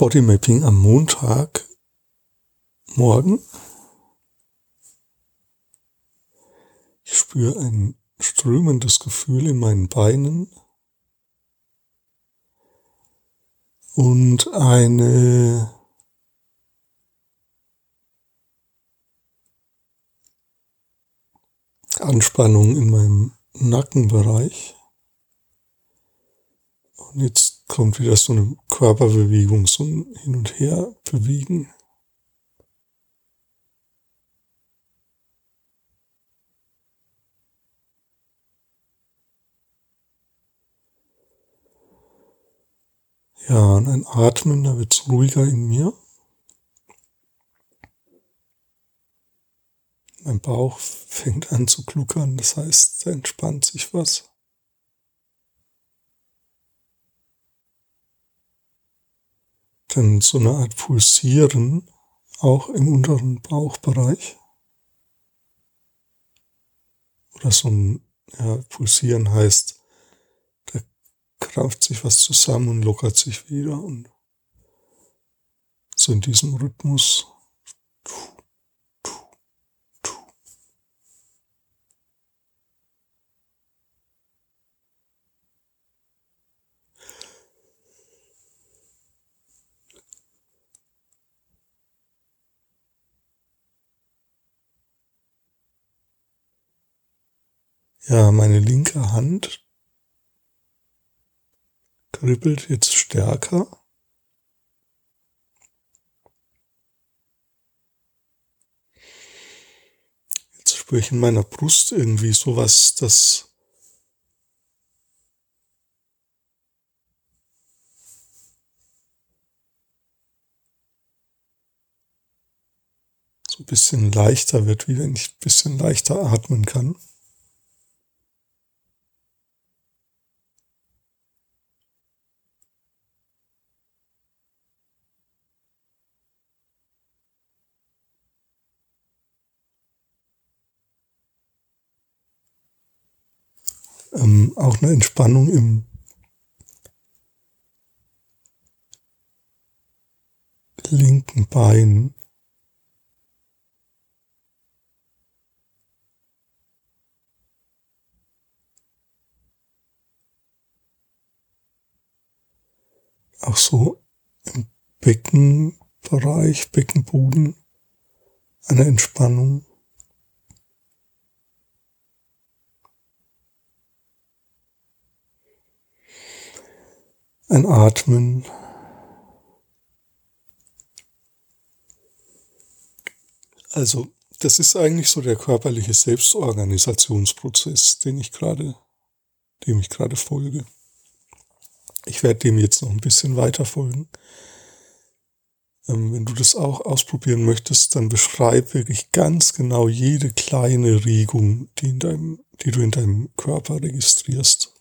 Bodymapping am Montag morgen. Ich spüre ein strömendes Gefühl in meinen Beinen und eine Anspannung in meinem Nackenbereich. Und jetzt kommt wieder so eine Körperbewegung, so Hin und Her bewegen. Ja, und ein Atmen, da wird's ruhiger in mir. Mein Bauch fängt an zu gluckern, das heißt, da entspannt sich was. Dann so eine Art Pulsieren, auch im unteren Bauchbereich. Oder so ein ja, Pulsieren heißt, kraft sich was zusammen und lockert sich wieder und so in diesem Rhythmus. Ja, meine linke Hand kribbelt jetzt stärker. Jetzt spüre ich in meiner Brust irgendwie sowas, das so ein bisschen leichter wird, wie wenn ich ein bisschen leichter atmen kann. Ähm, auch eine Entspannung im linken Bein. Auch so im Beckenbereich, Beckenboden, eine Entspannung. Ein Atmen. Also, das ist eigentlich so der körperliche Selbstorganisationsprozess, den ich gerade, dem ich gerade folge. Ich werde dem jetzt noch ein bisschen weiter folgen. Ähm, wenn du das auch ausprobieren möchtest, dann beschreib wirklich ganz genau jede kleine Regung, die, in deinem, die du in deinem Körper registrierst.